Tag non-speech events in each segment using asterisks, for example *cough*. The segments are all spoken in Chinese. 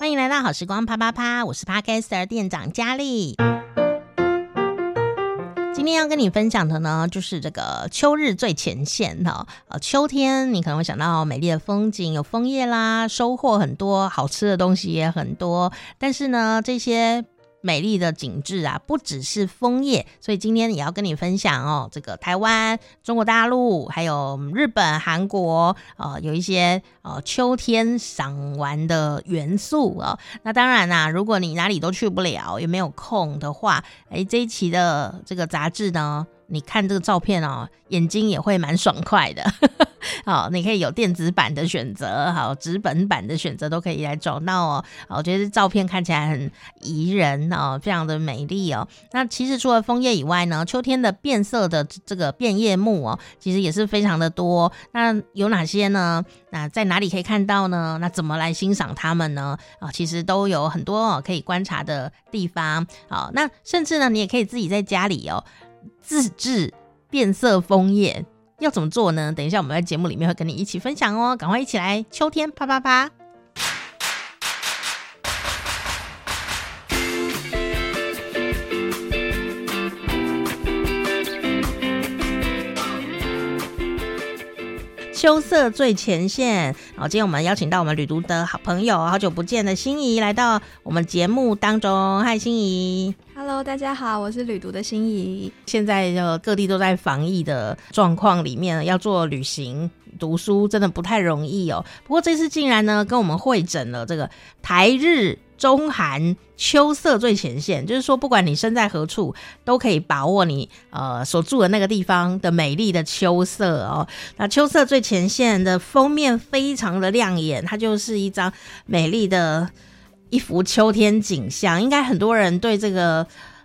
欢迎来到好时光啪啪啪，我是 Podcaster 店长佳丽。今天要跟你分享的呢，就是这个秋日最前线哈。呃，秋天你可能会想到美丽的风景，有枫叶啦，收获很多，好吃的东西也很多。但是呢，这些美丽的景致啊，不只是枫叶，所以今天也要跟你分享哦。这个台湾、中国大陆，还有日本、韩国，呃，有一些呃秋天赏玩的元素、哦。那当然啦、如果你哪里都去不了，也没有空的话，哎，这一期的这个杂志呢，你看这个照片哦，眼睛也会蛮爽快的。*laughs* 好，你可以有电子版的选择，好，纸本版的选择都可以来找到哦。好，我觉得照片看起来很宜人哦，非常的美丽哦。那其实除了枫叶以外呢，秋天的变色的这个变叶木哦，其实也是非常的多。那有哪些呢？那在哪里可以看到呢？那怎么来欣赏它们呢？啊，其实都有很多哦可以观察的地方。好，那甚至呢，你也可以自己在家里哦自制变色枫叶。要怎么做呢？等一下我们在节目里面会跟你一起分享哦，赶快一起来秋天啪啪啪！秋色最前线，好，今天我们邀请到我们旅途的好朋友，好久不见的心仪来到我们节目当中。嗨，心仪。Hello，大家好，我是旅途的心仪。现在就各地都在防疫的状况里面，要做旅行、读书真的不太容易哦。不过这次竟然呢，跟我们会诊了这个台日中韩秋色最前线，就是说不管你身在何处，都可以把握你呃所住的那个地方的美丽的秋色哦。那秋色最前线的封面非常的亮眼，它就是一张美丽的。一幅秋天景象，应该很多人对这个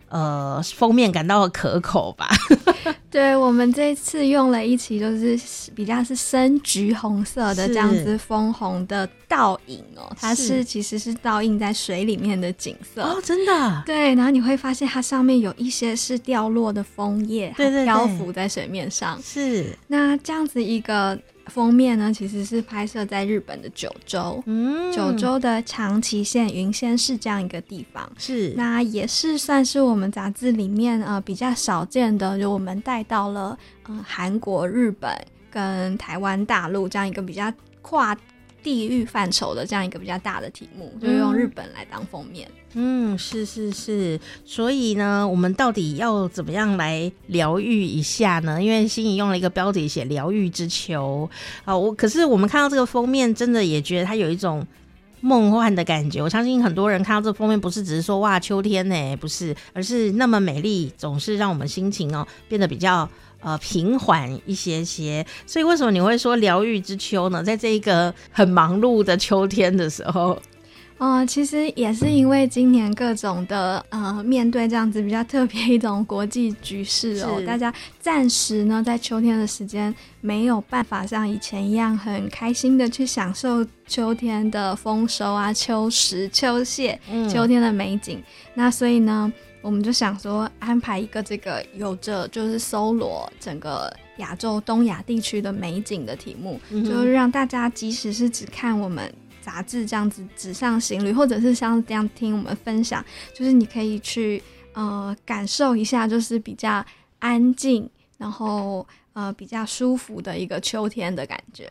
呃封面感到可口吧？*laughs* 对，我们这次用了一期，就是比较是深橘红色的这样子枫红的倒影哦，它是其实是倒映在水里面的景色哦，真的。对，然后你会发现它上面有一些是掉落的枫叶，对对，漂浮在水面上。是，那这样子一个。封面呢，其实是拍摄在日本的九州，嗯，九州的长崎县云仙市这样一个地方，是，那也是算是我们杂志里面呃比较少见的，就我们带到了嗯韩国、日本跟台湾大陆这样一个比较跨。地域范畴的这样一个比较大的题目，就用日本来当封面。嗯，是是是。所以呢，我们到底要怎么样来疗愈一下呢？因为心仪用了一个标题写“疗愈之秋”。啊，我可是我们看到这个封面，真的也觉得它有一种梦幻的感觉。我相信很多人看到这封面，不是只是说哇秋天呢，不是，而是那么美丽，总是让我们心情哦变得比较。呃，平缓一些些，所以为什么你会说疗愈之秋呢？在这一个很忙碌的秋天的时候，呃，其实也是因为今年各种的呃，面对这样子比较特别一种国际局势哦，大家暂时呢在秋天的时间没有办法像以前一样很开心的去享受秋天的丰收啊、秋实、秋谢、秋天的美景，嗯、那所以呢。我们就想说，安排一个这个有着就是搜罗整个亚洲东亚地区的美景的题目，就是让大家即使是只看我们杂志这样子纸上行旅，或者是像这样听我们分享，就是你可以去呃感受一下，就是比较安静，然后呃比较舒服的一个秋天的感觉。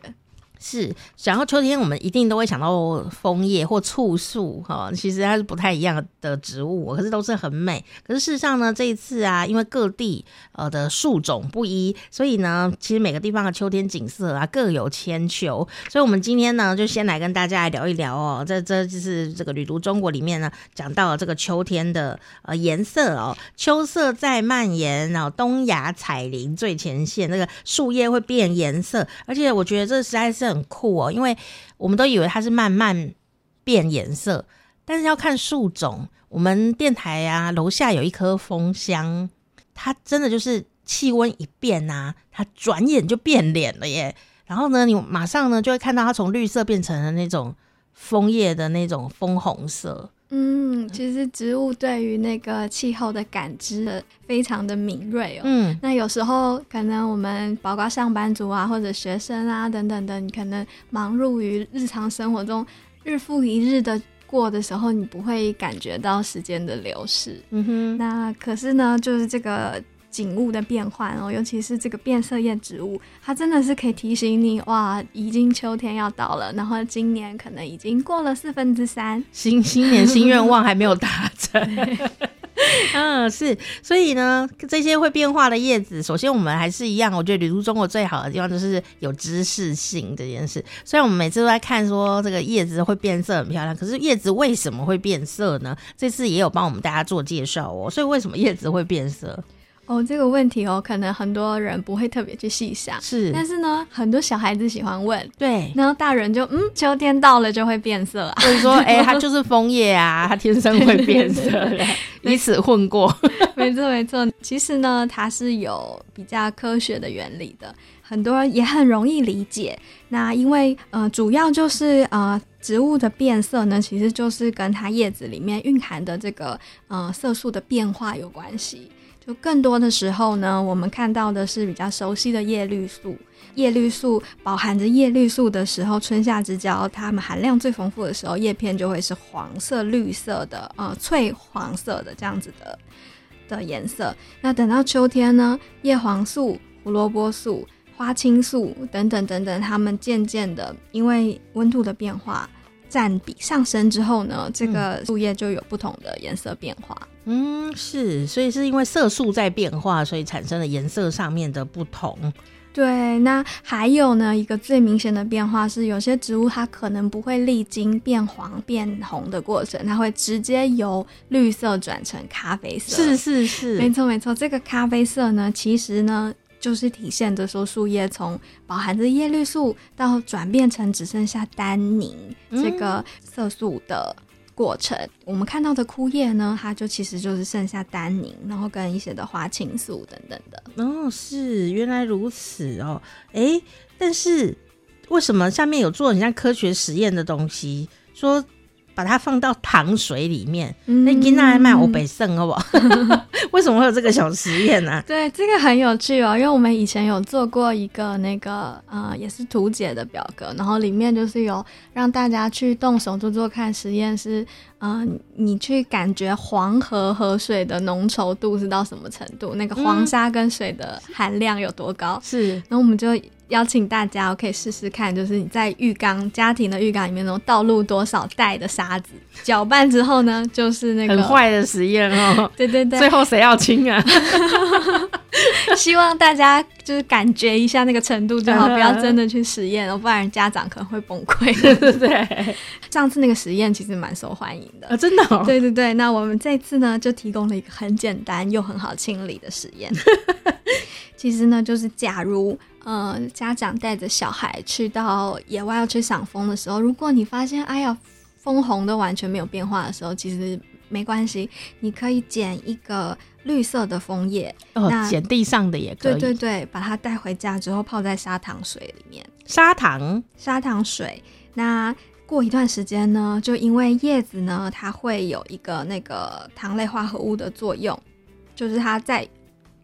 是，然后秋天我们一定都会想到枫叶或簇树哈，其实它是不太一样的植物，可是都是很美。可是事实上呢，这一次啊，因为各地呃的树种不一，所以呢，其实每个地方的秋天景色啊各有千秋。所以，我们今天呢，就先来跟大家来聊一聊哦，这这就是这个旅途中国里面呢讲到了这个秋天的呃颜色哦，秋色在蔓延，然后东亚彩林最前线，那个树叶会变颜色，而且我觉得这实在是。很酷哦，因为我们都以为它是慢慢变颜色，但是要看树种。我们电台啊，楼下有一棵枫香，它真的就是气温一变啊，它转眼就变脸了耶。然后呢，你马上呢就会看到它从绿色变成了那种枫叶的那种枫红色。嗯，其实植物对于那个气候的感知非常的敏锐哦。嗯，那有时候可能我们包括上班族啊，或者学生啊等等的，你可能忙碌于日常生活中，日复一日的过的时候，你不会感觉到时间的流逝。嗯哼，那可是呢，就是这个景物的变换哦，尤其是这个变色叶植物，它真的是可以提醒你，哇，已经秋天要到了，然后今年可能已经过了四分之三，新新年新愿望还没有达成。*laughs* 嗯，是，所以呢，这些会变化的叶子，首先我们还是一样，我觉得旅途中国最好的地方就是有知识性这件事。虽然我们每次都在看说这个叶子会变色很漂亮，可是叶子为什么会变色呢？这次也有帮我们大家做介绍哦。所以为什么叶子会变色？哦，这个问题哦，可能很多人不会特别去细想，是，但是呢，很多小孩子喜欢问，对，然后大人就嗯，秋天到了就会变色啊，或者说，*laughs* 哎、欸，它就是枫叶啊，它天生会变色，以此混过，*laughs* 没错没错，其实呢，它是有比较科学的原理的，很多人也很容易理解。那因为呃，主要就是呃，植物的变色呢，其实就是跟它叶子里面蕴含的这个呃色素的变化有关系。就更多的时候呢，我们看到的是比较熟悉的叶绿素。叶绿素饱含着叶绿素的时候，春夏之交，它们含量最丰富的时候，叶片就会是黄色、绿色的，呃，翠黄色的这样子的的颜色。那等到秋天呢，叶黄素、胡萝卜素、花青素等等等等，它们渐渐的因为温度的变化。占比上升之后呢，这个树叶就有不同的颜色变化。嗯，是，所以是因为色素在变化，所以产生了颜色上面的不同。对，那还有呢，一个最明显的变化是，有些植物它可能不会历经变黄变红的过程，它会直接由绿色转成咖啡色。是是是，没错没错，这个咖啡色呢，其实呢。就是体现着说，树叶从饱含着叶绿素到转变成只剩下单宁这个色素的过程。嗯、我们看到的枯叶呢，它就其实就是剩下单宁，然后跟一些的花青素等等的。哦，是原来如此哦。哎，但是为什么下面有做很像科学实验的东西？说。把它放到糖水里面，那给那来卖我北胜好不好？*laughs* 为什么会有这个小实验呢？对，这个很有趣哦，因为我们以前有做过一个那个呃，也是图解的表格，然后里面就是有让大家去动手做做看实验，是呃，你去感觉黄河河水的浓稠度是到什么程度，那个黄沙跟水的含量有多高？是，然后我们就。邀请大家，我可以试试看，就是你在浴缸家庭的浴缸里面，能倒入多少袋的沙子，搅拌之后呢，就是那个很坏的实验哦。*laughs* 对对对，最后谁要亲啊？*laughs* 希望大家就是感觉一下那个程度就好，不要真的去实验哦，不然家长可能会崩溃。*laughs* 对对对，上次那个实验其实蛮受欢迎的啊，真的哦。*laughs* 对对对，那我们这次呢，就提供了一个很简单又很好清理的实验。*laughs* 其实呢，就是假如。呃，家长带着小孩去到野外要去赏枫的时候，如果你发现哎呀，枫红都完全没有变化的时候，其实没关系，你可以捡一个绿色的枫叶，哦，捡地上的也可以，对对对，把它带回家之后泡在砂糖水里面，砂糖砂糖水，那过一段时间呢，就因为叶子呢，它会有一个那个糖类化合物的作用，就是它在。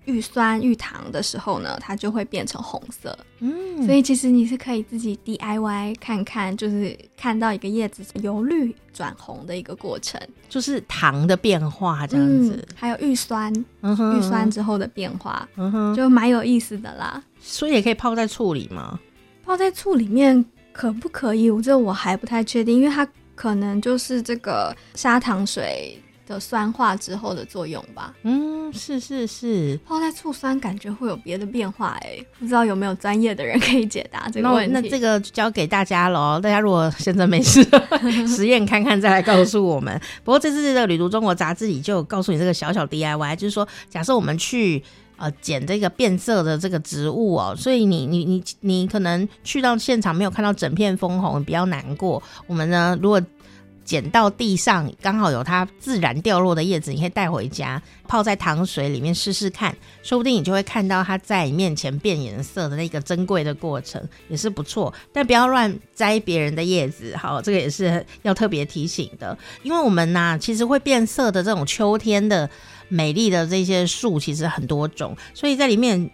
遇酸遇糖的时候呢，它就会变成红色。嗯，所以其实你是可以自己 DIY 看看，就是看到一个叶子由绿转红的一个过程，就是糖的变化这样子。嗯、还有遇酸，遇、酸之后的变化，嗯哼，就蛮有意思的啦。所以也可以泡在醋里吗？泡在醋里面可不可以？我这我还不太确定，因为它可能就是这个砂糖水。的酸化之后的作用吧。嗯，是是是，泡在醋酸感觉会有别的变化哎，不知道有没有专业的人可以解答这个问题。那，那这个就交给大家喽，大家如果现在没事，*laughs* 实验看看再来告诉我们。不过这次的《旅途中国》杂志里就有告诉你这个小小 DIY，就是说，假设我们去呃捡这个变色的这个植物哦，所以你你你你可能去到现场没有看到整片枫红，比较难过。我们呢，如果捡到地上刚好有它自然掉落的叶子，你可以带回家泡在糖水里面试试看，说不定你就会看到它在你面前变颜色的那个珍贵的过程，也是不错。但不要乱摘别人的叶子，好，这个也是要特别提醒的。因为我们呐、其实会变色的这种秋天的美丽的这些树，其实很多种，所以在里面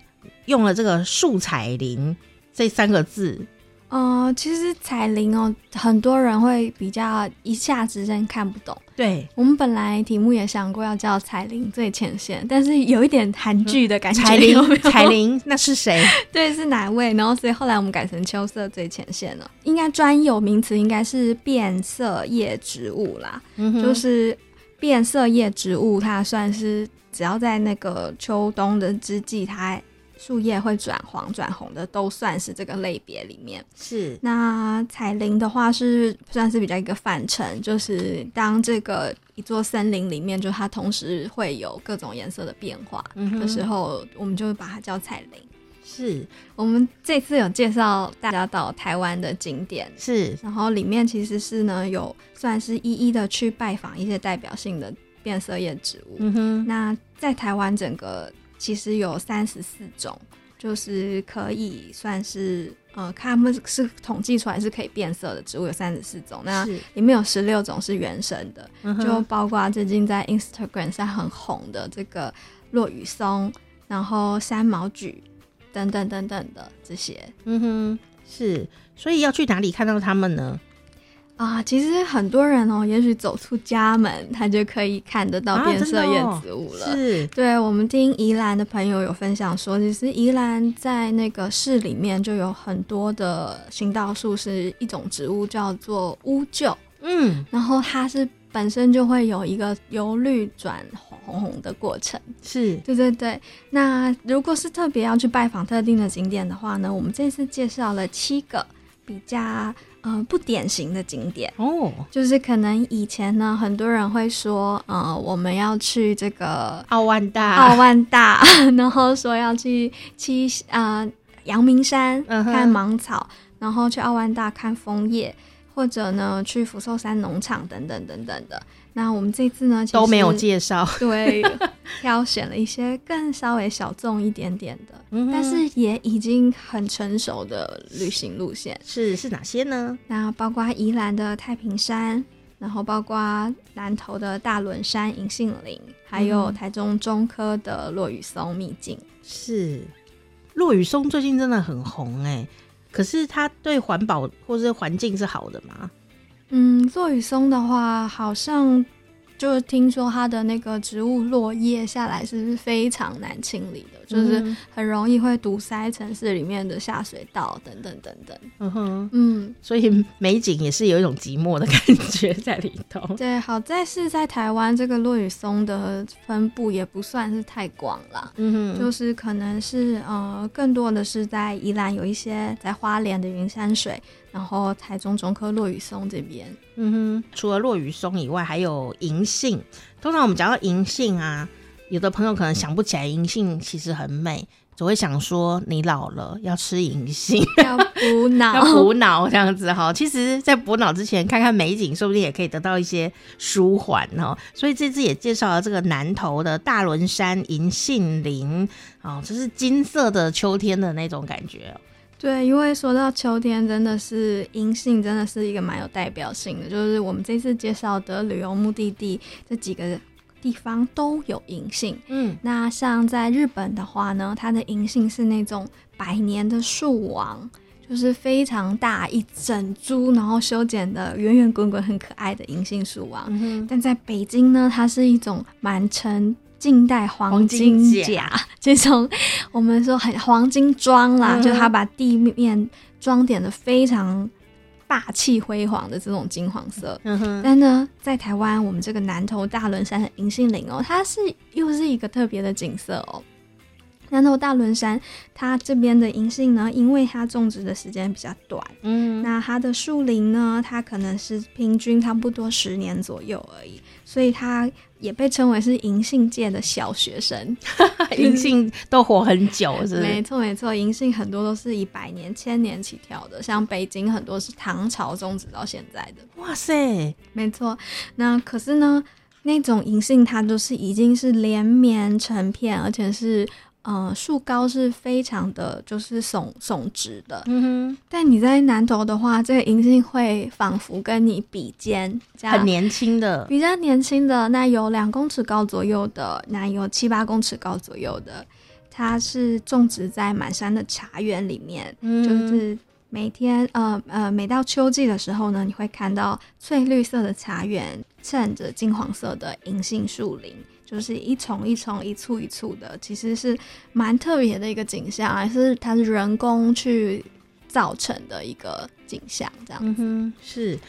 用了这个树彩林这三个字。呃，其实彩铃哦，很多人会比较一下子真看不懂。对，我们本来题目也想过要叫彩铃最前线，但是有一点韩剧的感觉。彩铃，彩铃，那是谁？*laughs* 对，是哪位？然后所以后来我们改成秋色最前线了。应该专有名词应该是变色叶植物啦，嗯、就是变色叶植物，它算是只要在那个秋冬的之际，它。树叶会转黄转红的，都算是这个类别里面。是那彩铃的话，是算是比较一个范畴，就是当这个一座森林里面，就它同时会有各种颜色的变化的时候，嗯、我们就会把它叫彩铃。是我们这次有介绍大家到台湾的景点，是。然后里面其实是呢有算是一一的去拜访一些代表性的变色叶植物。嗯哼，那在台湾整个。其实有三十四种，就是可以算是呃，看他们是统计出来是可以变色的植物有三十四种，那里面有十六种是原生的，嗯、就包括最近在 Instagram 上很红的这个落羽松，然后山毛櫸等等等等的这些。嗯哼，是，所以要去哪里看到他们呢？啊，其实很多人哦，也许走出家门，他就可以看得到变色叶植物了。啊哦、是，对，我们听宜兰的朋友有分享说，其实宜兰在那个市里面就有很多的行道树，是一种植物叫做乌桕。嗯，然后它是本身就会有一个由绿转红红的过程。是，对对对。那如果是特别要去拜访特定的景点的话呢，我们这次介绍了七个比较。呃，不典型的景点哦，oh. 就是可能以前呢，很多人会说，呃，我们要去这个奥万大，奥万大，*laughs* 然后说要去七呃阳明山看芒草，uh. 然后去奥万大看枫叶，或者呢去福寿山农场等等等等的。那我们这次呢，都没有介绍，对，挑选了一些更稍微小众一点点的，嗯、但是也已经很成熟的旅行路线。是是哪些呢？那包括宜兰的太平山，然后包括南投的大仑山银杏林，还有台中中科的落羽松秘境。是落羽松最近真的很红哎，可是它对环保或是环境是好的吗？嗯，落羽松的话，好像。就是听说它的那个植物落叶下来是非常难清理的，就是很容易会堵塞城市里面的下水道等等等等。嗯哼，嗯，所以美景也是有一种寂寞的感觉在里头。对，好在是在台湾这个落羽松的分布也不算是太广了。嗯哼，就是可能是呃，更多的是在宜兰有一些，在花莲的云山水。然后台中中科落羽松这边，嗯哼，除了落羽松以外，还有银杏。通常我们讲到银杏啊，有的朋友可能想不起来银杏其实很美，只会想说你老了要吃银杏，*laughs* 要补脑，*laughs* 要补脑这样子哈。其实，在补脑之前，看看美景，说不定也可以得到一些舒缓哦。所以这次也介绍了这个南投的大仑山银杏林，哦，这是金色的秋天的那种感觉。对，因为说到秋天，真的是银杏，真的是一个蛮有代表性的。就是我们这次介绍的旅游目的地，这几个地方都有银杏。嗯，那像在日本的话呢，它的银杏是那种百年的树王，就是非常大一整株，然后修剪的圆圆滚滚、很可爱的银杏树王。嗯、但在北京呢，它是一种满城。近代黄金甲这种，我们说很黄金装啦，嗯、就它把地面装点的非常霸气辉煌的这种金黄色。嗯哼，但呢，在台湾，我们这个南投大仑山的银杏林哦，它是又是一个特别的景色哦。南投大仑山，它这边的银杏呢，因为它种植的时间比较短，嗯，那它的树龄呢，它可能是平均差不多十年左右而已，所以它也被称为是银杏界的小学生。*laughs* 银杏都活很久，是不是？没错没错，银杏很多都是以百年、千年起跳的，像北京很多是唐朝种植到现在的。哇塞，没错。那可是呢，那种银杏它都是已经是连绵成片，而且是。呃，树高是非常的就是耸耸直的，嗯哼。但你在南投的话，这个银杏会仿佛跟你比肩，很年轻的，比较年轻的，那有两公尺高左右的，那有七八公尺高左右的，它是种植在满山的茶园里面，嗯、就是每天呃呃，每到秋季的时候呢，你会看到翠绿色的茶园衬着金黄色的银杏树林，就是一丛一丛、一簇一簇的，其实是蛮特别的一个景象，还是它是人工去造成的一个景象，这样子。是，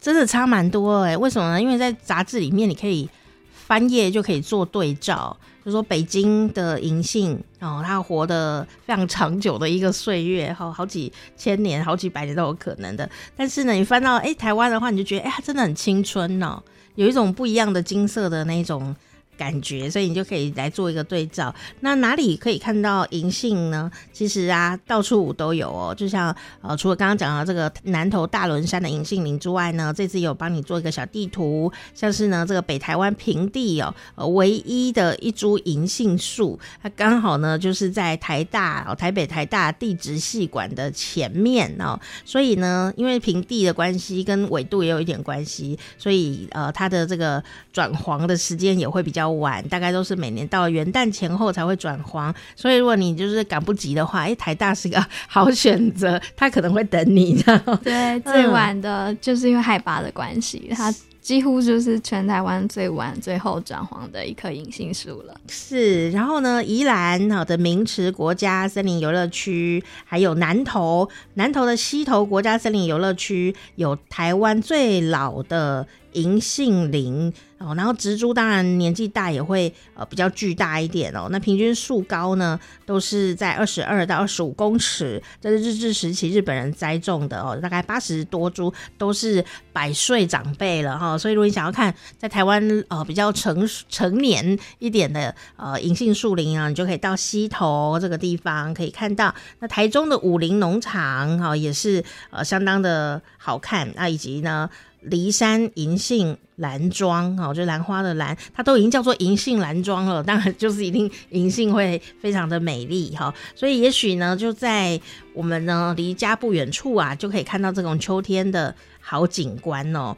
真的差蛮多哎、为什么呢？因为在杂志里面你可以翻页就可以做对照。就说北京的银杏哦，它活得非常长久的一个岁月，好好几千年、好几百年都有可能的。但是呢，你翻到哎台湾的话，你就觉得哎它真的很青春哦，有一种不一样的金色的那种。感觉，所以你就可以来做一个对照。那哪里可以看到银杏呢？其实啊，到处都有哦。就像呃，除了刚刚讲到这个南投大仑山的银杏林之外呢，这次有帮你做一个小地图，像是呢这个北台湾平地哦，呃，唯一的一株银杏树，它刚好呢就是在台大哦，台北台大地质系馆的前面哦。所以呢，因为平地的关系跟纬度也有一点关系，所以呃，它的这个转黄的时间也会比较。晚大概都是每年到元旦前后才会转黄，所以如果你就是赶不及的话，哎，台大是个好选择，它可能会等你这样。对，最晚的就是因为海拔的关系，它几乎就是全台湾最晚、最后转黄的一棵银杏树了。是，然后呢，宜兰好的明池国家森林游乐区，还有南投南投的溪头国家森林游乐区，有台湾最老的银杏林。哦，然后植株当然年纪大也会呃比较巨大一点哦。那平均树高呢都是在二十二到二十五公尺，这是日治时期日本人栽种的哦，大概八十多株都是百岁长辈了哈、所以如果你想要看在台湾呃比较成成年一点的呃银杏树林啊，你就可以到溪头这个地方可以看到。那台中的武林农场哈、也是呃相当的好看啊，以及呢。梨山银杏兰庄，哦，就兰花的兰，它都已经叫做银杏兰庄了，当然就是一定银杏会非常的美丽哈，所以也许呢，就在我们呢离家不远处啊，就可以看到这种秋天的好景观哦。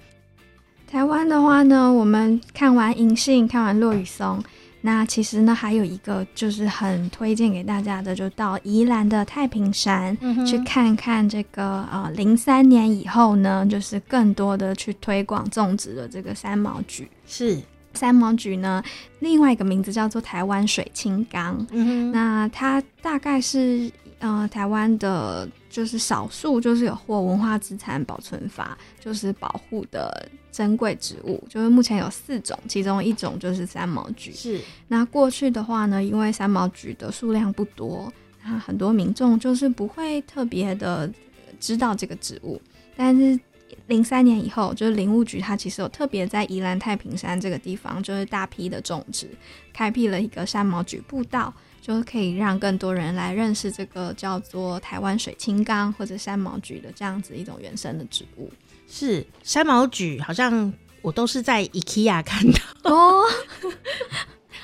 台湾的话呢，我们看完银杏，看完落雨松。那其实呢，还有一个就是很推荐给大家的，就到宜兰的太平山、嗯、去看看这个呃，零三年以后呢，就是更多的去推广种植的这个三毛菊。是三毛菊呢，另外一个名字叫做台湾水青冈。嗯哼，那它大概是呃台湾的，就是少数就是有获文化资产保存法就是保护的。珍贵植物就是目前有四种，其中一种就是三毛菊。是，那过去的话呢，因为三毛菊的数量不多，那很多民众就是不会特别的知道这个植物。但是零三年以后，就是林务局它其实有特别在宜兰太平山这个地方，就是大批的种植，开辟了一个山毛櫸步道，就可以让更多人来认识这个叫做台湾水青冈或者山毛櫸的这样子一种原生的植物。是山毛櫸，好像我都是在 IKEA 看到哦。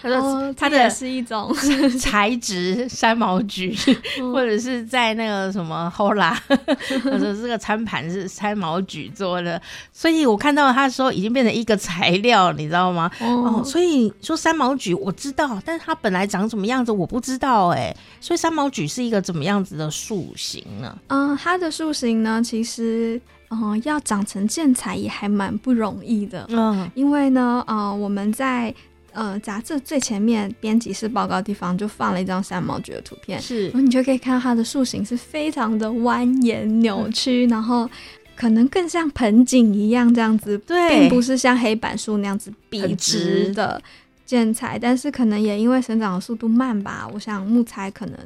他说它的是一种 *laughs* 材质三毛櫸，*laughs* 或者是在那个什么 Hola，*laughs* 或者这个餐盘是三毛櫸做的，所以我看到它的时候已经变成一个材料，你知道吗？哦，所以说三毛菊我知道，但是它本来长什么样子我不知道哎，所以三毛菊是一个怎么样子的树形呢？嗯，它的树形呢，其实。嗯、呃，要长成建材也还蛮不容易的。嗯，因为呢，呃，我们在呃杂志最前面编辑室报告地方就放了一张山毛櫸的图片，是，然后你就可以看到它的树形是非常的蜿蜒扭曲，嗯，然后可能更像盆景一样这样子，对，并不是像黑板树那样子笔直的建材，但是可能也因为生长的速度慢吧，我想木材可能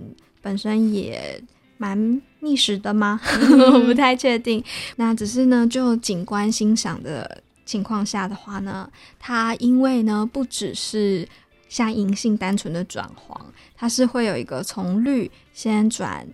本身也。蛮觅食的吗？我 *laughs* 不太确定。那只是呢，就景观欣赏的情况下的话呢，它因为呢不只是像银杏单纯的转黄，它是会有一个从绿先转。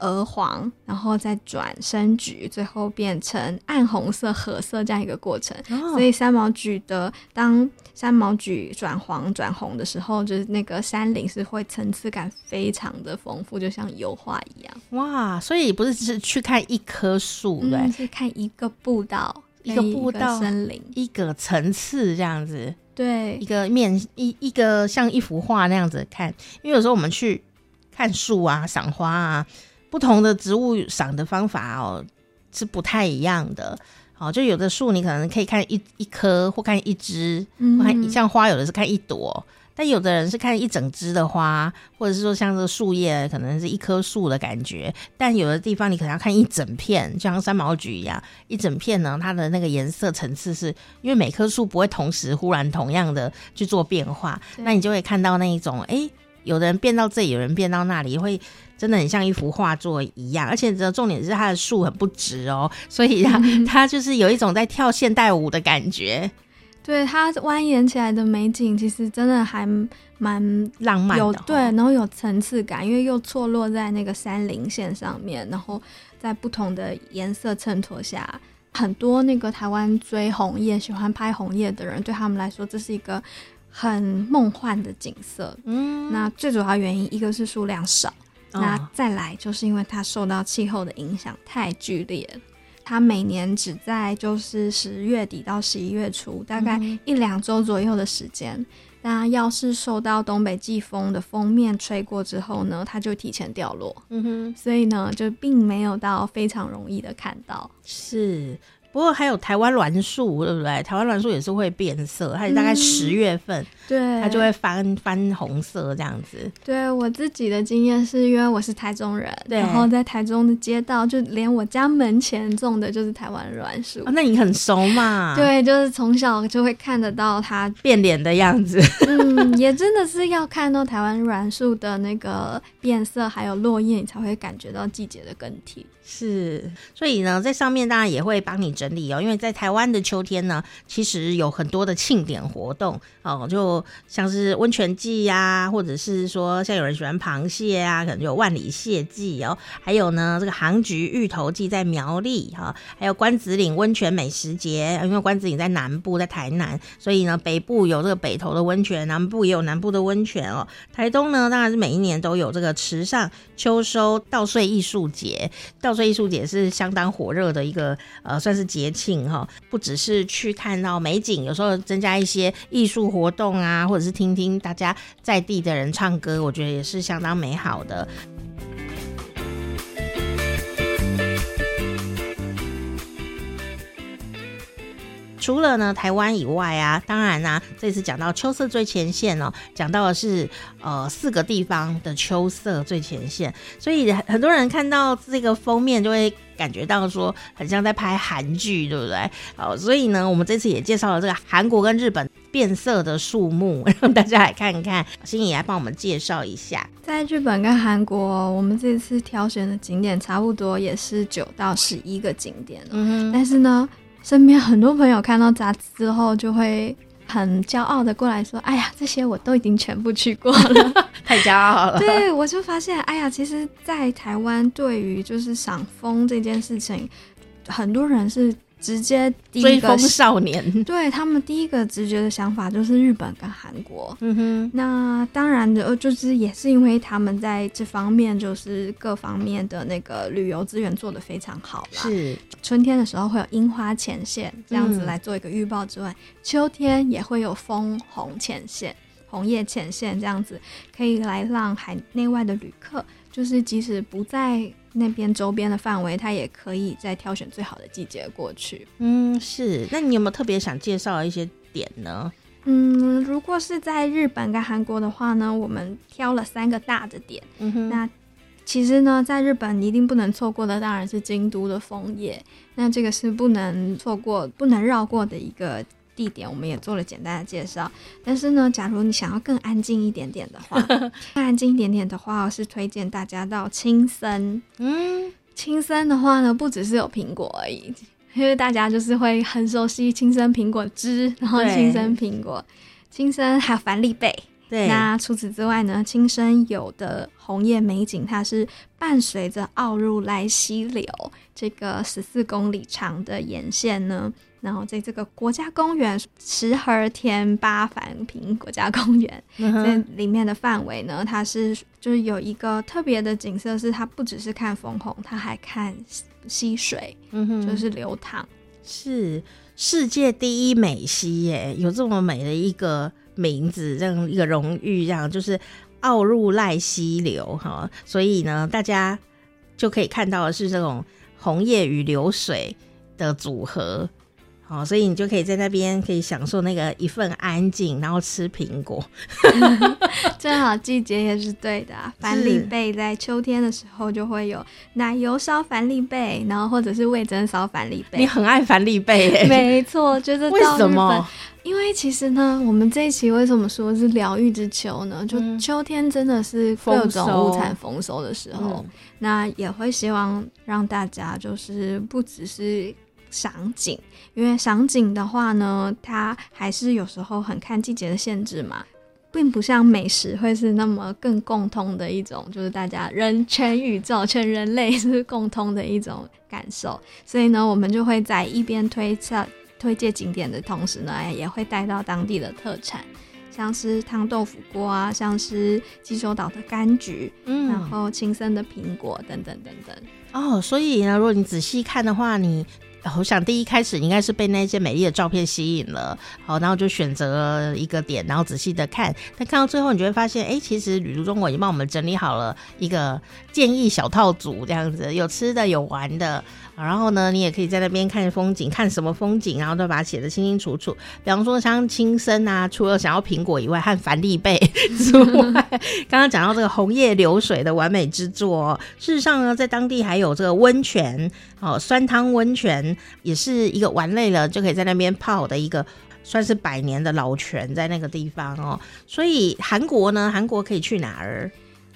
鹅黄，然后再转深橘，最后变成暗红色、褐色这样一个过程。哦、所以三毛櫸的当三毛櫸转黄转红的时候，就是那个山林是会层次感非常的丰富，就像油画一样。哇！所以不是只是去看一棵树，对、嗯，是看一个步道、一个步道、森林、一个层次这样子。对，一个面一一个像一幅画那样子看。因为有时候我们去看树啊、赏花啊。不同的植物赏的方法哦是不太一样的。哦，就有的树你可能可以看一一棵或看一枝，嗯，看像花有的是看一朵。但有的人是看一整枝的花，或者是说像这个树叶，可能是一棵树的感觉。但有的地方你可能要看一整片，就像三毛菊一样，一整片呢，它的那个颜色层次是，因为每棵树不会同时忽然同样的去做变化，那你就会看到那一种，哎、欸，有的人变到这里，有人变到那里，会真的很像一幅画作一样。而且这重点是它的树很不直哦，所以它 *laughs* 它就是有一种在跳现代舞的感觉。对，它蜿蜒起来的美景，其实真的还蛮浪漫的，有对，然后有层次感，因为又错落在那个山林线上面，然后在不同的颜色衬托下，很多那个台湾追红叶、喜欢拍红叶的人，对他们来说，这是一个很梦幻的景色。嗯，那最主要原因，一个是数量少，哦，那再来就是因为它受到气候的影响太剧烈。它每年只在就是十月底到十一月初，大概一两周左右的时间。那、嗯、要是受到东北季风的封面吹过之后呢，它就提前掉落。嗯哼，所以呢，就并没有到非常容易的看到。是。不过还有台湾栾树，对不对？台湾栾树也是会变色，它大概十月份，对、嗯，它就会翻翻红色这样子。对，我自己的经验是因为我是台中人，对，然后在台中的街道，就连我家门前种的就是台湾栾树。哦，那你很熟嘛？对，就是从小就会看得到它变脸的样子。嗯，也真的是要看到台湾栾树的那个变色，还有落叶，你才会感觉到季节的更替。是，所以呢，在上面当然也会帮你整理哦。因为在台湾的秋天呢，其实有很多的庆典活动哦，就像是温泉季呀，或者是说像有人喜欢螃蟹啊，可能就有万里蟹季哦。还有呢，这个杭菊芋头季在苗栗哈，还有关子岭温泉美食节，因为关子岭在南部，在台南，所以呢，北部有这个北投的温泉，南部也有南部的温泉哦。台东呢，当然是每一年都有这个池上秋收稻穗艺术节，稻所以艺术节是相当火热的一个呃，算是节庆哈。不只是去看到美景，有时候增加一些艺术活动啊，或者是听听大家在地的人唱歌，我觉得也是相当美好的。除了呢台湾以外啊，当然呢、啊，这次讲到秋色最前线哦，讲到的是呃四个地方的秋色最前线，所以很多人看到这个封面就会感觉到说很像在拍韩剧，对不对？好，所以呢，我们这次也介绍了这个韩国跟日本变色的树木，*laughs* 让大家来看看。心怡来帮我们介绍一下，在日本跟韩国，我们这次挑选的景点差不多也是九到十一个景点，嗯，但是呢。身边很多朋友看到杂志之后，就会很骄傲的过来说：“哎呀，这些我都已经全部去过了，*laughs* 太骄傲了。”对，我就发现，哎呀，其实，在台湾对于就是赏枫这件事情，很多人是。直接第一个追风少年，*laughs* 对他们第一个直觉的想法就是日本跟韩国。嗯哼，那当然的，就是也是因为他们在这方面就是各方面的那个旅游资源做得非常好啦。是，春天的时候会有樱花前线这样子来做一个预报之外，嗯、秋天也会有枫红前线、红叶前线这样子，可以来让海内外的旅客，就是即使不在。那边周边的范围，它也可以再挑选最好的季节过去。嗯，是。那你有没有特别想介绍一些点呢？嗯，如果是在日本跟韩国的话呢，我们挑了三个大的点。嗯哼。那其实呢，在日本你一定不能错过的，当然是京都的枫叶。那这个是不能错过、不能绕过的一个。地点我们也做了简单的介绍，但是呢，假如你想要更安静一点点的话，*laughs* 更安静一点点的话，我是推荐大家到青森。嗯，青森的话呢，不只是有苹果而已，因为大家就是会很熟悉青森苹果汁，然后青森苹果，青森还有凡立贝。对，那除此之外呢，青森有的红叶美景，它是伴随着奥入来溪流这个十四公里长的沿线呢。然后在这个国家公园池和田八凡平国家公园，嗯、这里面的范围呢，它是就是有一个特别的景色，是它不只是看枫红，它还看溪水，嗯哼，就是流淌，是世界第一美溪耶，有这么美的一个名字，这样一个荣誉，这样就是奥入濑溪流哈，所以呢，大家。就可以看到的是这种红叶与流水的组合。好，所以你就可以在那边可以享受那个一份安静，然后吃苹果，*laughs* 正好季节也是对的啊。帆立贝在秋天的时候就会有奶油烧帆立贝，然后或者是味增烧帆立贝。你很爱帆立贝 *laughs* 欸？没错，就是为什么？因为其实呢，我们这一期为什么说是疗愈之秋呢？就秋天真的是各种物产丰收的时候，嗯、那也会希望让大家就是不只是。赏景，因为赏景的话呢，它还是有时候很看季节的限制嘛，并不像美食会是那么更共通的一种，就是大家人全宇宙全人类是共通的一种感受。所以呢，我们就会在一边推测推荐景点的同时呢，也会带到当地的特产，像是汤豆腐锅啊，像是济州岛的柑橘，嗯，然后青森的苹果等等等等。哦，所以呢，如果你仔细看的话，你。我想第一开始应该是被那些美丽的照片吸引了，好，然后就选择了一个点，然后仔细的看。但看到最后，你就会发现，哎、其实旅途中国已经帮我们整理好了一个建议小套组，这样子有吃的有玩的。然后呢，你也可以在那边看风景，看什么风景，然后都把它写得清清楚楚。比方说像青森啊，除了想要苹果以外，和帆立贝之外，刚刚讲到这个红叶流水的完美之作。事实上呢，在当地还有这个温泉，哦，酸汤温泉也是一个玩累了就可以在那边泡的一个，算是百年的老泉在那个地方哦。所以韩国呢，韩国可以去哪儿？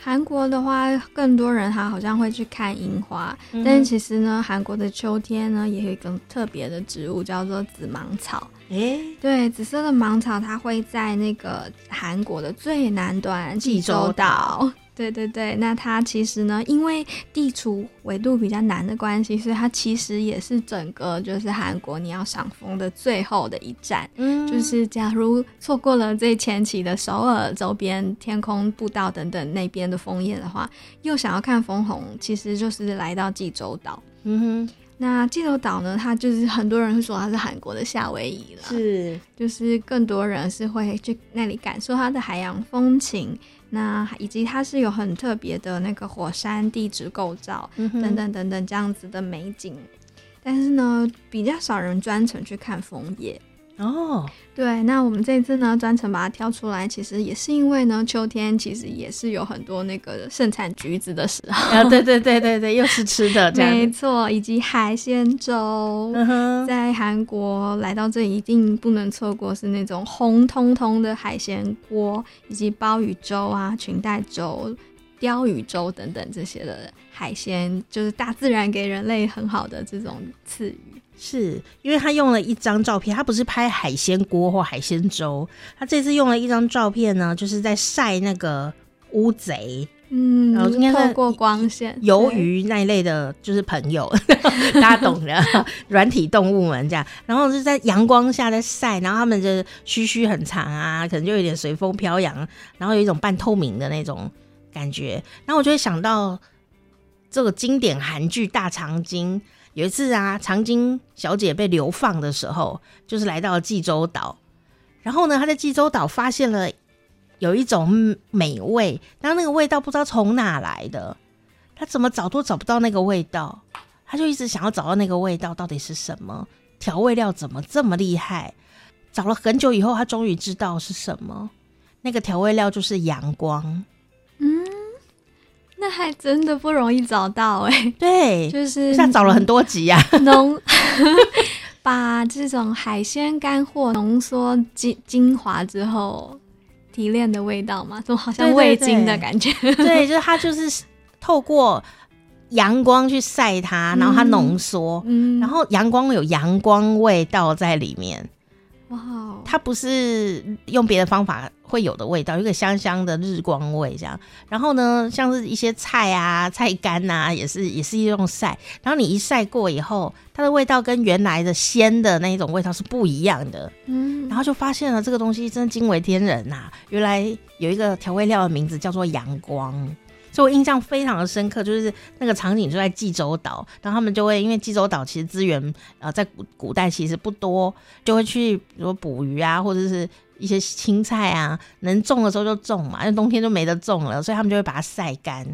韩国的话，更多人他好像会去看樱花，嗯、但是其实呢，韩国的秋天呢，也有一个特别的植物叫做紫芒草。诶、欸，对，紫色的芒草，它会在那个韩国的最南端济州岛。对对对，那它其实呢，因为地处纬度比较南的关系，所以它其实也是整个就是韩国你要赏枫的最后的一站。嗯，就是假如错过了最前期的首尔周边天空步道等等那边的枫叶的话，又想要看枫红，其实就是来到济州岛。嗯哼，那济州岛呢，它就是很多人会说它是韩国的夏威夷了，是，就是更多人是会去那里感受它的海洋风情。那以及它是有很特别的那个火山地质构造，嗯、等等等等这样子的美景，但是呢，比较少人专程去看枫叶。哦，对，那我们这次呢，专程把它挑出来，其实也是因为呢，秋天其实也是有很多那个盛产橘子的时候。啊，对对对对对，又是吃的，*laughs* 没错，以及海鲜粥，嗯、在韩国来到这里一定不能错过，是那种红彤彤的海鲜锅，以及鲍鱼粥啊、裙带粥、鲷鱼粥等等这些的海鲜，就是大自然给人类很好的这种赐予。是因为他用了一张照片，他不是拍海鲜锅或海鲜粥，他这次用了一张照片呢，就是在晒那个乌贼，嗯，然后应该透过光线，鱿鱼那一类的，就是朋友，*laughs* 大家懂的，软体动物们这样，然后就在阳光下在晒，然后他们就须须很长啊，可能就有点随风飘扬，然后有一种半透明的那种感觉，然后我就会想到这个经典韩剧《大长今》。有一次啊，长今小姐被流放的时候，就是来到了济州岛。然后呢，她在济州岛发现了有一种美味，但那个味道不知道从哪来的，她怎么找都找不到那个味道。她就一直想要找到那个味道到底是什么，调味料怎么这么厉害？找了很久以后，她终于知道是什么，那个调味料就是阳光。嗯。那还真的不容易找到哎、欸，*laughs* 对，*laughs* 就是像找了很多集呀、啊，浓 *laughs* 把这种海鲜干货浓缩精精华之后提炼的味道嘛，就好像味精的感觉。对，对，对，对，就是它就是透过阳光去晒它，然后它浓缩，嗯，然后阳光有阳光味道在里面。哇，它不是用别的方法会有的味道，有个香香的日光味这样。然后呢，像是一些菜啊、菜干啊，也是也是用晒。然后你一晒过以后，它的味道跟原来的鲜的那一种味道是不一样的。嗯，然后就发现了这个东西真的惊为天人呐、啊！原来有一个调味料的名字叫做阳光。所以我印象非常的深刻，就是那个场景就在济州岛，然后他们就会因为济州岛其实资源呃在古古代其实不多，就会去比如捕鱼啊，或者是一些青菜啊，能种的时候就种嘛，因为冬天就没得种了，所以他们就会把它晒干，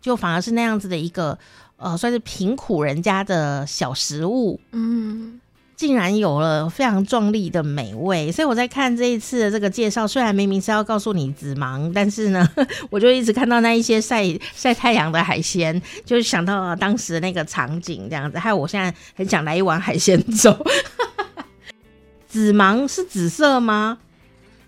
就反而是那样子的一个呃，算是贫苦人家的小食物，嗯。竟然有了非常壮丽的美味，所以我在看这一次的这个介绍，虽然明明是要告诉你紫芒，但是呢，*laughs* 我就一直看到那一些晒晒太阳的海鲜，就想到了当时那个场景这样子，还有我现在很想来一碗海鲜粥。*laughs* 紫芒是紫色吗？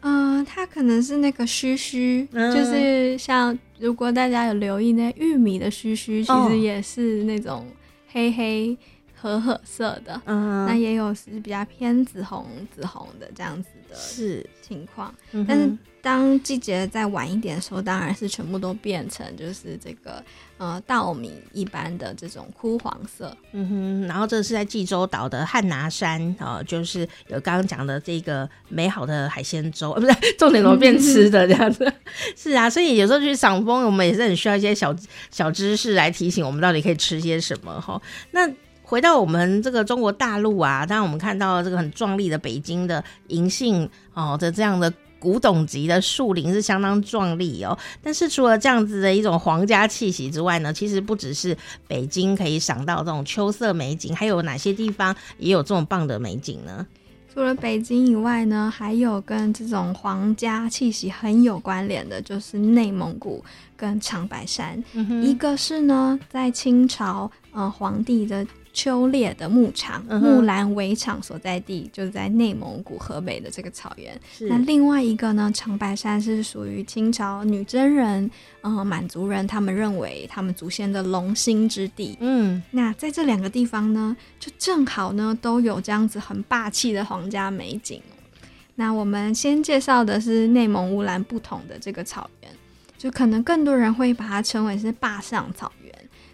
嗯、呃，它可能是那个须须，嗯、就是像如果大家有留意那玉米的须须，其实也是那种黑黑。褐褐色的，嗯，那也有是比较偏紫红、紫红的这样子的是情况，是但是当季节再晚一点的时候，当然是全部都变成就是这个呃稻米一般的这种枯黄色。嗯哼，然后这是在济州岛的汉拿山呃，就是有刚刚讲的这个美好的海鲜粥，呃，不是重点怎么变吃的这样子？*laughs* 是啊，所以有时候去赏枫，我们也是很需要一些小小知识来提醒我们到底可以吃些什么哈。那回到我们这个中国大陆啊，当然我们看到了这个很壮丽的北京的银杏哦的这样的古董级的树林是相当壮丽哦。但是除了这样子的一种皇家气息之外呢，其实不只是北京可以赏到这种秋色美景，还有哪些地方也有这种棒的美景呢？除了北京以外呢，还有跟这种皇家气息很有关联的，就是内蒙古跟长白山。一个是呢，在清朝呃皇帝的。秋猎的牧场，木兰围场所在地，嗯、就是在内蒙古河北的这个草原。那另外一个呢，长白山是属于清朝女真人，呃，满族人，他们认为他们祖先的龙兴之地。嗯，那在这两个地方呢，就正好呢都有这样子很霸气的皇家美景。那我们先介绍的是内蒙乌兰布统的这个草原，就可能更多人会把它称为是坝上草原。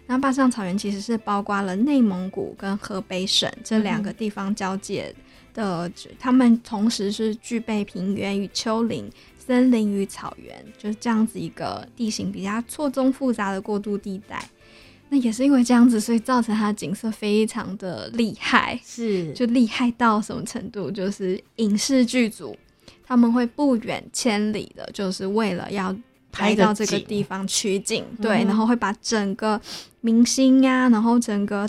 那坝上草原其实是包括了内蒙古跟河北省这两个地方交界的，他、嗯、们同时是具备平原与丘陵、森林与草原，就是这样子一个地形比较错综复杂的过渡地带。那也是因为这样子，所以造成它的景色非常的厉害，是就厉害到什么程度？就是影视剧组他们会不远千里的，就是为了要。拍到这个地方取景，对，然后会把整个明星呀、啊，然后整个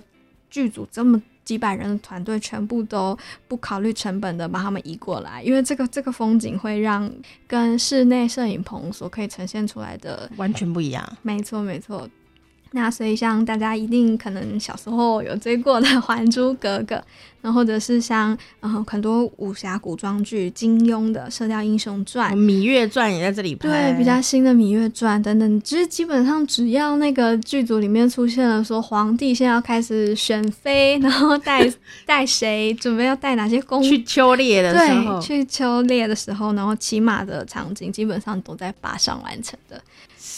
剧组这么几百人的团队全部都不考虑成本的把他们移过来，因为这个这个风景会让跟室内摄影棚所可以呈现出来的完全不一样。没错，没错。那所以像大家一定可能小时候有追过的《*laughs* 还珠格格》，然后或者是像嗯很多武侠古装剧，金庸的《射雕英雄传》，《芈月传》也在这里拍，对，比较新的《芈月传》等等，其实基本上只要那个剧组里面出现了说皇帝现在要开始选妃，然后带 *laughs* 带谁，准备要带哪些宫去秋猎的时候，对，去秋猎的时候，然后骑马的场景基本上都在坝上完成的。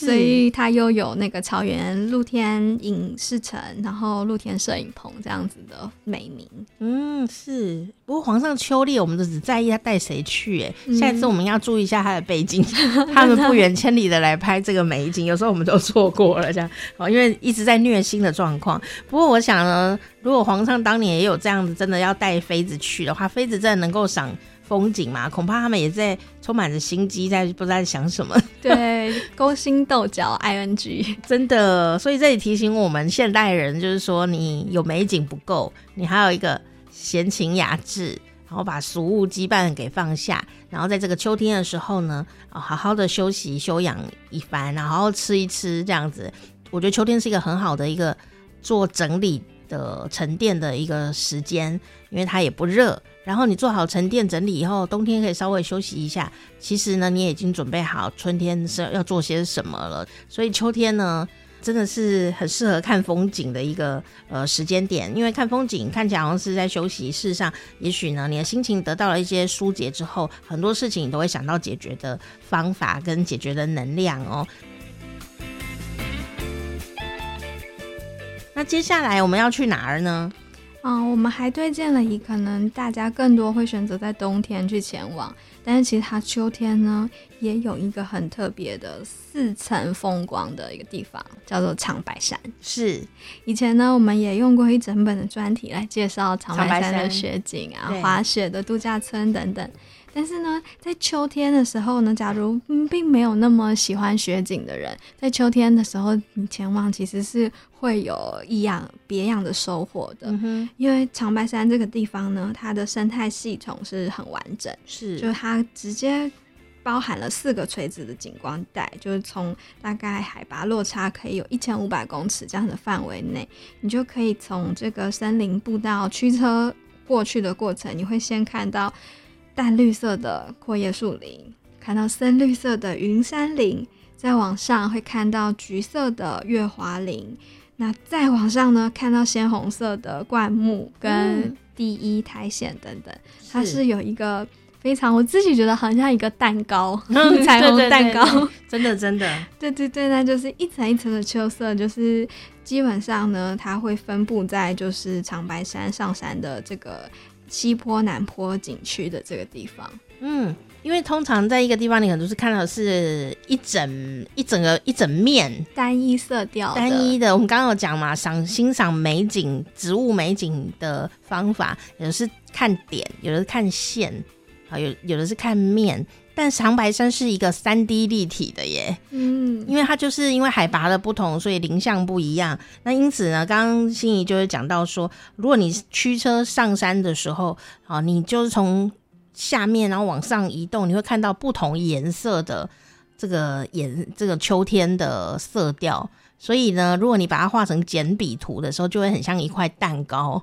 所以它又有那个草原露天影视城，然后露天摄影棚这样子的美名。嗯，是。不过皇上秋猎，我们都只在意他带谁去。哎，下一次我们要注意一下他的背景，*laughs* 嗯、他们不远千里的来拍这个美景，有时候我们都错过了这样。哦，因为一直在虐心的状况。不过我想呢，如果皇上当年也有这样子，真的要带妃子去的话，妃子真的能够赏。风景嘛，恐怕他们也在充满着心机，在不知道在想什么。*laughs* 对，勾心斗角，ing，真的。所以这里提醒我们现代人，就是说你有美景不够，你还有一个闲情雅致，然后把俗物羁绊给放下，然后在这个秋天的时候呢，好好的休息休养一番，然后吃一吃这样子。我觉得秋天是一个很好的一个做整理的沉淀的一个时间，因为它也不热。然后你做好沉淀整理以后，冬天可以稍微休息一下。其实呢，你也已经准备好春天是要做些什么了。所以秋天呢，真的是很适合看风景的一个呃时间点。因为看风景看起来好像是在休息，事实上，也许呢，你的心情得到了一些疏解之后，很多事情你都会想到解决的方法跟解决的能量哦。那接下来我们要去哪儿呢？嗯、哦，我们还推荐了一可能大家更多会选择在冬天去前往，但是其实它秋天呢也有一个很特别的四层风光的一个地方，叫做长白山。是，以前呢我们也用过一整本的专题来介绍长白山的雪景啊、滑雪的度假村等等。但是呢，在秋天的时候呢，假如、嗯、并没有那么喜欢雪景的人，在秋天的时候你前往，其实是会有异样别样的收获的。因为长白山这个地方呢，它的生态系统是很完整，是，就是它直接。包含了四个垂直的景观带，就是从大概海拔落差可以有一千五百公尺这样的范围内，你就可以从这个森林步道驱车过去的过程，你会先看到淡绿色的阔叶树林，看到深绿色的云杉林，再往上会看到橘色的月华林，那再往上呢，看到鲜红色的灌木跟第一苔藓等等，嗯、它是有一个。非常，我自己觉得好像一个蛋糕，嗯、*laughs* 彩虹蛋糕，对对对对真的真的，对对对，那就是一层一层的秋色，就是基本上呢，它会分布在就是长白山上山的这个西坡、南坡景区的这个地方。嗯，因为通常在一个地方，你可能都是看到是一整一整个一整面单一色调、单一的。我们刚刚有讲嘛，赏欣赏美景、植物美景的方法，有的是看点，有的是看线。啊，有有的是看面，但长白山是一个三 D 立体的耶，嗯，因为它就是因为海拔的不同，所以林相不一样。那因此呢，刚刚心仪就是讲到说，如果你驱车上山的时候，啊，你就是从下面然后往上移动，你会看到不同颜色的这个颜，这个秋天的色调。所以呢，如果你把它画成简笔图的时候，就会很像一块蛋糕，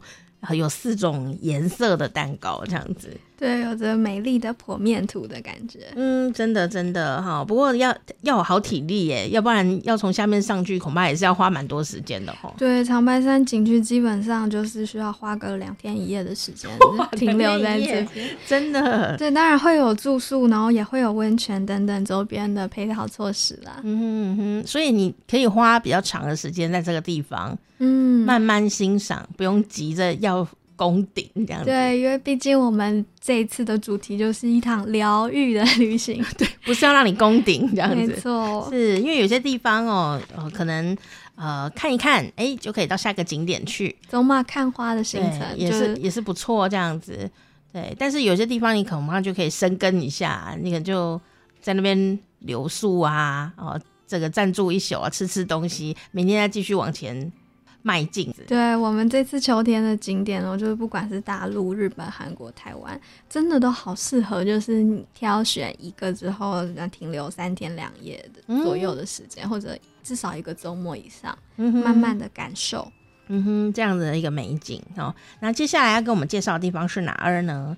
有四种颜色的蛋糕这样子。对，有着美丽的剖面图的感觉。嗯，真的真的哈，不过要要有好体力耶，要不然要从下面上去，恐怕也是要花蛮多时间的哈。对，长白山景区基本上就是需要花个两天一夜的时间 *laughs* 停留在这边，真的。对，当然会有住宿，然后也会有温泉等等周边的配套措施啦。嗯哼嗯哼，所以你可以花比较长的时间在这个地方，嗯，慢慢欣赏，不用急着要。攻顶这样子，对，因为毕竟我们这一次的主题就是一趟疗愈的旅行，*laughs* 对，不是要让你攻顶这样子，没错，是因为有些地方哦，呃、可能呃看一看，哎，就可以到下一个景点去，走马看花的行程也是也是不错这样子，对，但是有些地方你可能就可以深耕一下，你可能就在那边留宿啊，哦，这个暂住一宿啊，吃吃东西，明天再继续往前。迈进，对我们这次秋天的景点哦，就是不管是大陆、日本、韩国、台湾，真的都好适合，就是你挑选一个之后，那停留三天两夜的左右的时间，嗯、或者至少一个周末以上，嗯、慢慢的感受，嗯哼，这样子的一个美景哦。那接下来要跟我们介绍的地方是哪儿呢？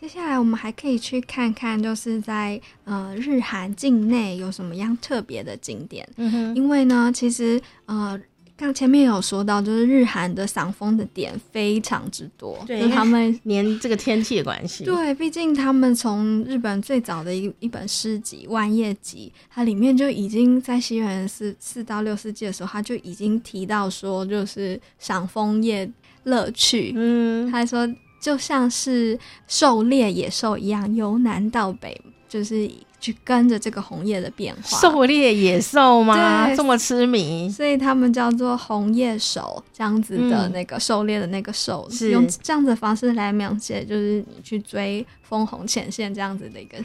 接下来我们还可以去看看，就是在呃日韩境内有什么样特别的景点。嗯哼，因为呢，其实呃。刚前面有说到，就是日韩的赏枫的点非常之多，对，他们 *laughs* 连这个天气的关系，对，毕竟他们从日本最早的一一本诗集《万叶集》，它里面就已经在西元四四到六世纪的时候，他就已经提到说，就是赏枫叶乐趣，嗯，他还说就像是狩猎野兽一样，由南到北，就是。去跟着这个红叶的变化，狩猎野兽吗？对这么痴迷，所以他们叫做红叶狩，这样子的那个狩猎的那个狩，嗯、是用这样子的方式来描写，就是你去追枫红前线这样子的一个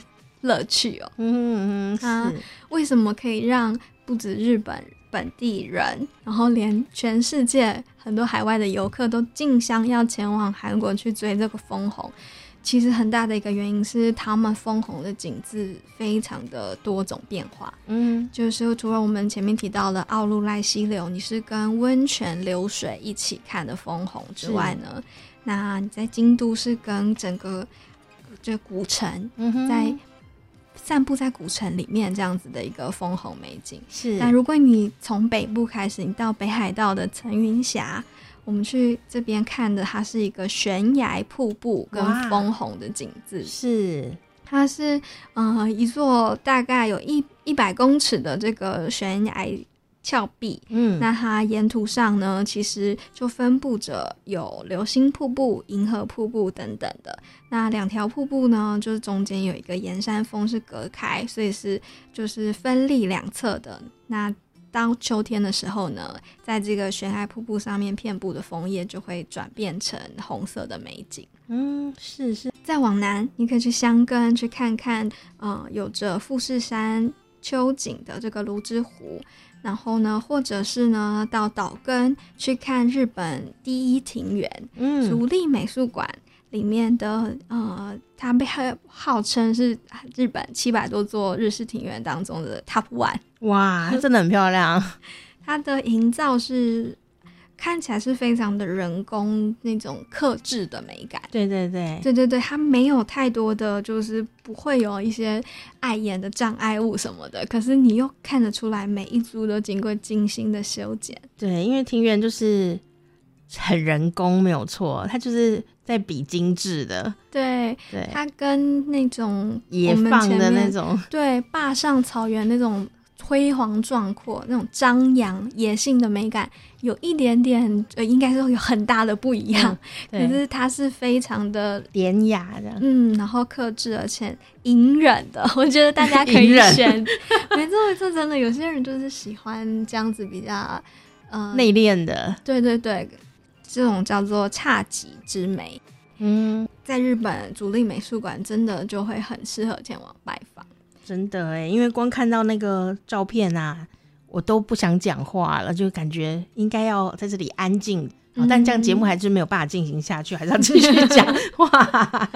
乐趣哦。嗯嗯，它为什么可以让不止日本本地人，然后连全世界很多海外的游客都竞相要前往韩国去追这个枫红？其实很大的一个原因是，他们枫红的景致非常的多种变化。嗯，就是除了我们前面提到的奥路赖溪流，你是跟温泉流水一起看的枫红之外呢，那你在京都是跟整个这古城，在散步在古城里面这样子的一个枫红美景。是，但如果你从北部开始，你到北海道的层云峡。我们去这边看的，它是一个悬崖瀑布跟枫红的景致。是，它是呃一座大概有一一百公尺的这个悬崖峭壁。嗯，那它沿途上呢，其实就分布着有流星瀑布、银河瀑布等等的。那两条瀑布呢，就是中间有一个岩山峰是隔开，所以是就是分立两侧的。那当秋天的时候呢，在这个悬崖瀑布上面遍布的枫叶就会转变成红色的美景。嗯，是是。再往南，你可以去箱根去看看，呃，有着富士山秋景的这个芦之湖。然后呢，或者是呢，到岛根去看日本第一庭园，嗯，足立美术馆里面的，呃，它被号称是日本七百多座日式庭院当中的 top one。哇，它 *laughs* 真的很漂亮，它的营造是。看起来是非常的人工那种克制的美感，对对对，对对对，它没有太多的就是不会有一些碍眼的障碍物什么的，可是你又看得出来每一株都经过精心的修剪。对，因为庭院就是很人工，没有错，它就是在比精致的。对，对，它跟那种野放的那种，对，坝上草原那种。辉煌壮阔，那种张扬野性的美感，有一点点，呃，应该是有很大的不一样。嗯、可是它是非常的典雅的，嗯，然后克制而且隐忍的。*laughs* 我觉得大家可以选，忍 *laughs* 没错没错，真的有些人就是喜欢这样子比较，呃，内敛的。对对对，这种叫做侘寂之美。嗯，在日本主力美术馆真的就会很适合前往拜访。真的哎，因为光看到那个照片啊，我都不想讲话了，就感觉应该要在这里安静。嗯、但这样节目还是没有办法进行下去，还是要继续讲。*laughs* 哇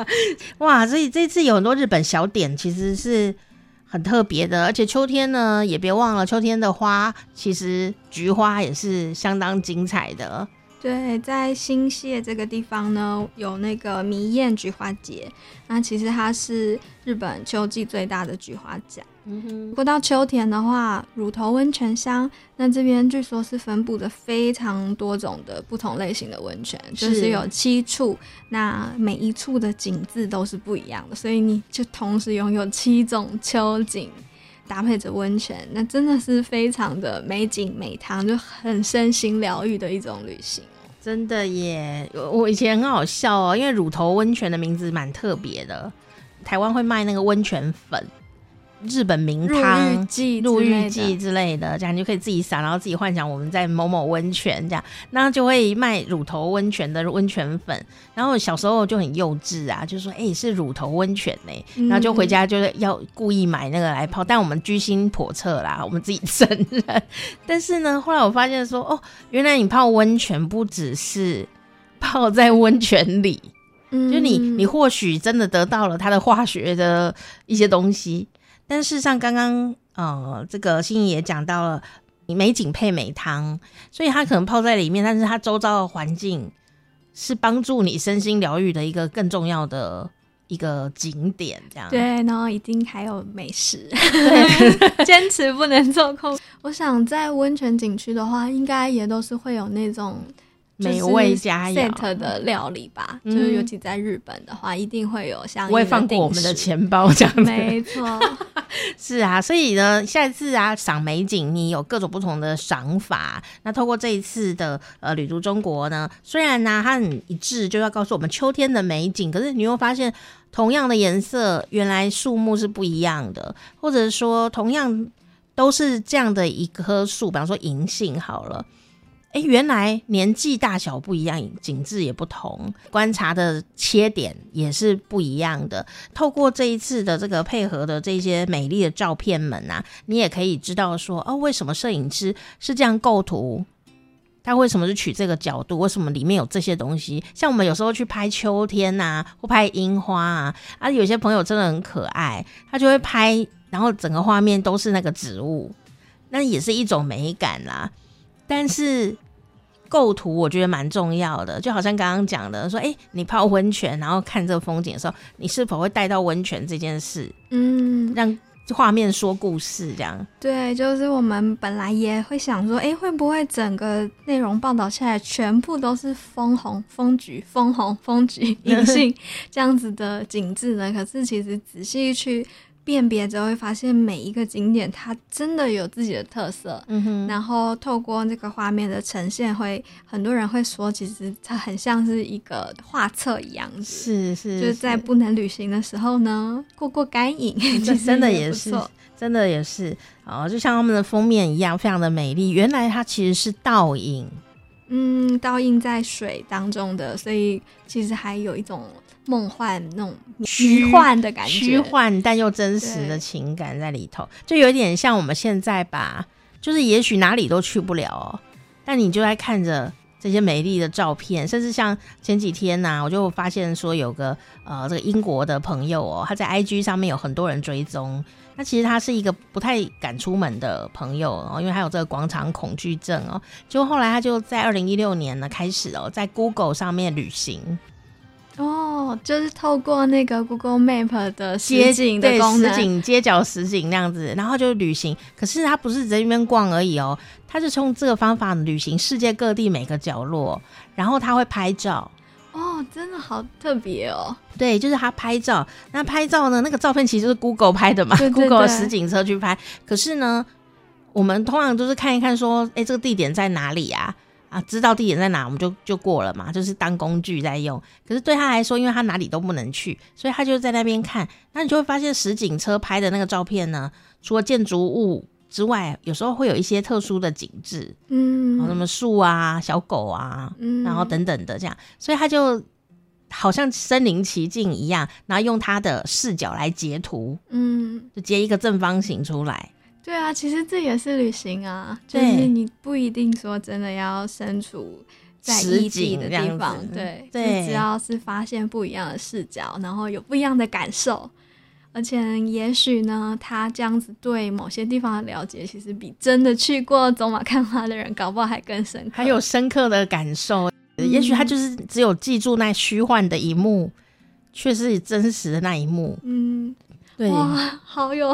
哇，所以这次有很多日本小点，其实是很特别的。而且秋天呢，也别忘了秋天的花，其实菊花也是相当精彩的。对，在新泻这个地方呢，有那个迷艳菊花节。那其实它是日本秋季最大的菊花奖。嗯哼。不过到秋天的话，乳头温泉乡，那这边据说是分布着非常多种的不同类型的温泉，是就是有七处，那每一处的景致都是不一样的，所以你就同时拥有七种秋景，搭配着温泉，那真的是非常的美景美汤，就很身心疗愈的一种旅行。真的耶！我以前很好笑哦，因为乳头温泉的名字蛮特别的，台湾会卖那个温泉粉。日本名汤、入浴剂、入浴剂之类的，这样你就可以自己撒，然后自己幻想我们在某某温泉这样，那就会卖乳头温泉的温泉粉。然后小时候就很幼稚啊，就说：“哎、欸，是乳头温泉呢。嗯”然后就回家就是要故意买那个来泡，但我们居心叵测啦，我们自己承认。但是呢，后来我发现说：“哦，原来你泡温泉不只是泡在温泉里，嗯、就你你或许真的得到了它的化学的一些东西。”但事实上，刚刚呃，这个心怡也讲到了，你美景配美汤，所以它可能泡在里面，但是它周遭的环境是帮助你身心疗愈的一个更重要的一个景点，这样。对，然后一定还有美食，*laughs* 对，坚持不能做空。我想在温泉景区的话，应该也都是会有那种。美味佳肴 set 的料理吧，嗯、就是尤其在日本的话，一定会有像。不会放过我们的钱包这样子。没错，*laughs* 是啊，所以呢，下一次啊，赏美景，你有各种不同的赏法。那透过这一次的呃旅途中国呢，虽然呢、啊、它很一致，就要告诉我们秋天的美景，可是你又发现，同样的颜色，原来树木是不一样的，或者说同样都是这样的一棵树，比方说银杏好了。哎，原来年纪大小不一样，景致也不同，观察的切点也是不一样的。透过这一次的这个配合的这些美丽的照片们啊，你也可以知道说，哦，为什么摄影师是这样构图？他为什么是取这个角度？为什么里面有这些东西？像我们有时候去拍秋天呐、或拍樱花啊，啊，有些朋友真的很可爱，他就会拍，然后整个画面都是那个植物，那也是一种美感啦。但是构图我觉得蛮重要的，就好像刚刚讲的，说，哎，你泡温泉，然后看这个风景的时候，你是否会带到温泉这件事？嗯，让画面说故事，这样。对，就是我们本来也会想说，哎，会不会整个内容报道下来，全部都是枫红、枫菊、枫红、枫菊、银杏 *laughs* 这样子的景致呢？可是其实仔细去。辨别之后会发现每一个景点它真的有自己的特色，嗯哼，然后透过这个画面的呈现会，会很多人会说，其实它很像是一个画册一样子，是是，就是在不能旅行的时候呢，过过干瘾，这 *laughs* 真的也是，真的也是，哦，就像他们的封面一样，非常的美丽。原来它其实是倒影，嗯，倒映在水当中的，所以其实还有一种梦幻那种虚幻的感觉，虚幻但又真实的情感在里头，就有点像我们现在吧，就是也许哪里都去不了哦，但你就在看着这些美丽的照片，甚至像前几天呐、啊，我就发现说有个呃这个英国的朋友哦，他在 IG 上面有很多人追踪。那其实他是一个不太敢出门的朋友哦，因为他有这个广场恐惧症哦。就后来他就在二零一六年呢开始哦，在 Google 上面旅行哦，就是透过那个 Google Map 的实景的功能，实景街角实景那样子，然后就旅行。可是他不是在那边逛而已哦，他是从这个方法旅行世界各地每个角落，然后他会拍照。哦，真的好特别哦！对，就是他拍照。那拍照呢？那个照片其实就是 Google 拍的嘛对对对，Google 的实景车去拍。可是呢，我们通常都是看一看，说，哎、欸，这个地点在哪里啊？啊，知道地点在哪，我们就就过了嘛，就是当工具在用。可是对他来说，因为他哪里都不能去，所以他就在那边看。那你就会发现，实景车拍的那个照片呢，除了建筑物。之外，有时候会有一些特殊的景致，嗯，什么树啊、小狗啊，嗯，然后等等的这样，所以他就好像身临其境一样，然后用他的视角来截图，嗯，就截一个正方形出来。对啊，其实这也是旅行啊，就是你不一定说真的要身处在实景的地方，对，对，只要是发现不一样的视角，然后有不一样的感受。而且也许呢，他这样子对某些地方的了解，其实比真的去过走马看花的人，搞不好还更深刻，还有深刻的感受。嗯、也许他就是只有记住那虚幻的一幕，却是真实的那一幕。嗯，对，哇，好有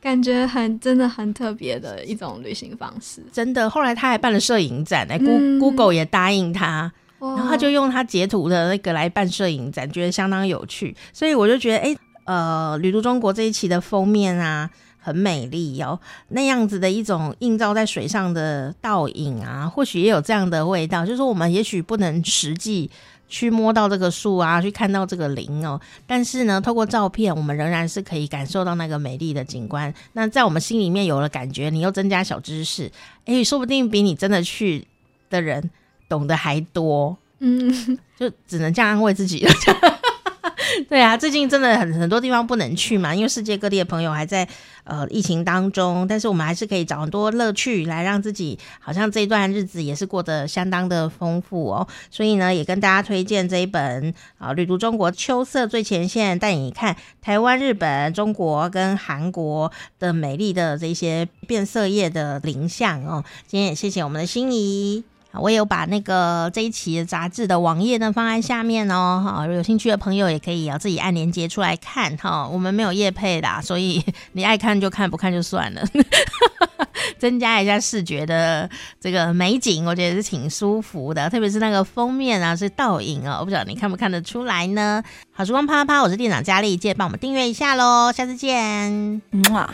感觉很，很真的很特别的一种旅行方式。真的，后来他还办了摄影展，哎、嗯、Google 也答应他，然后他就用他截图的那个来办摄影展，觉得相当有趣。所以我就觉得，哎。呃，旅途中国这一期的封面啊，很美丽哦。那样子的一种映照在水上的倒影啊，或许也有这样的味道。就是说，我们也许不能实际去摸到这个树啊，去看到这个林哦，但是呢，透过照片，我们仍然是可以感受到那个美丽的景观。那在我们心里面有了感觉，你又增加小知识，诶，说不定比你真的去的人懂得还多。嗯，就只能这样安慰自己了。*laughs* 对啊，最近真的很很多地方不能去嘛，因为世界各地的朋友还在呃疫情当中，但是我们还是可以找很多乐趣来让自己好像这一段日子也是过得相当的丰富哦。所以呢，也跟大家推荐这一本啊、《旅途中国秋色最前线》，带你看台湾、日本、中国跟韩国的美丽的这些变色页的林相哦。今天也谢谢我们的心怡。我有把那个这一期杂志的网页呢放在下面哦，哈，有兴趣的朋友也可以啊自己按链接出来看哈。我们没有业配的，所以 *laughs* 你爱看就看，不看就算了。*laughs* 增加一下视觉的这个美景，我觉得是挺舒服的，特别是那个封面啊是倒影哦，我不知道你看不看得出来呢？好时光啪啪啪，我是店长佳丽，记得帮我们订阅一下喽，下次见，嗯啊。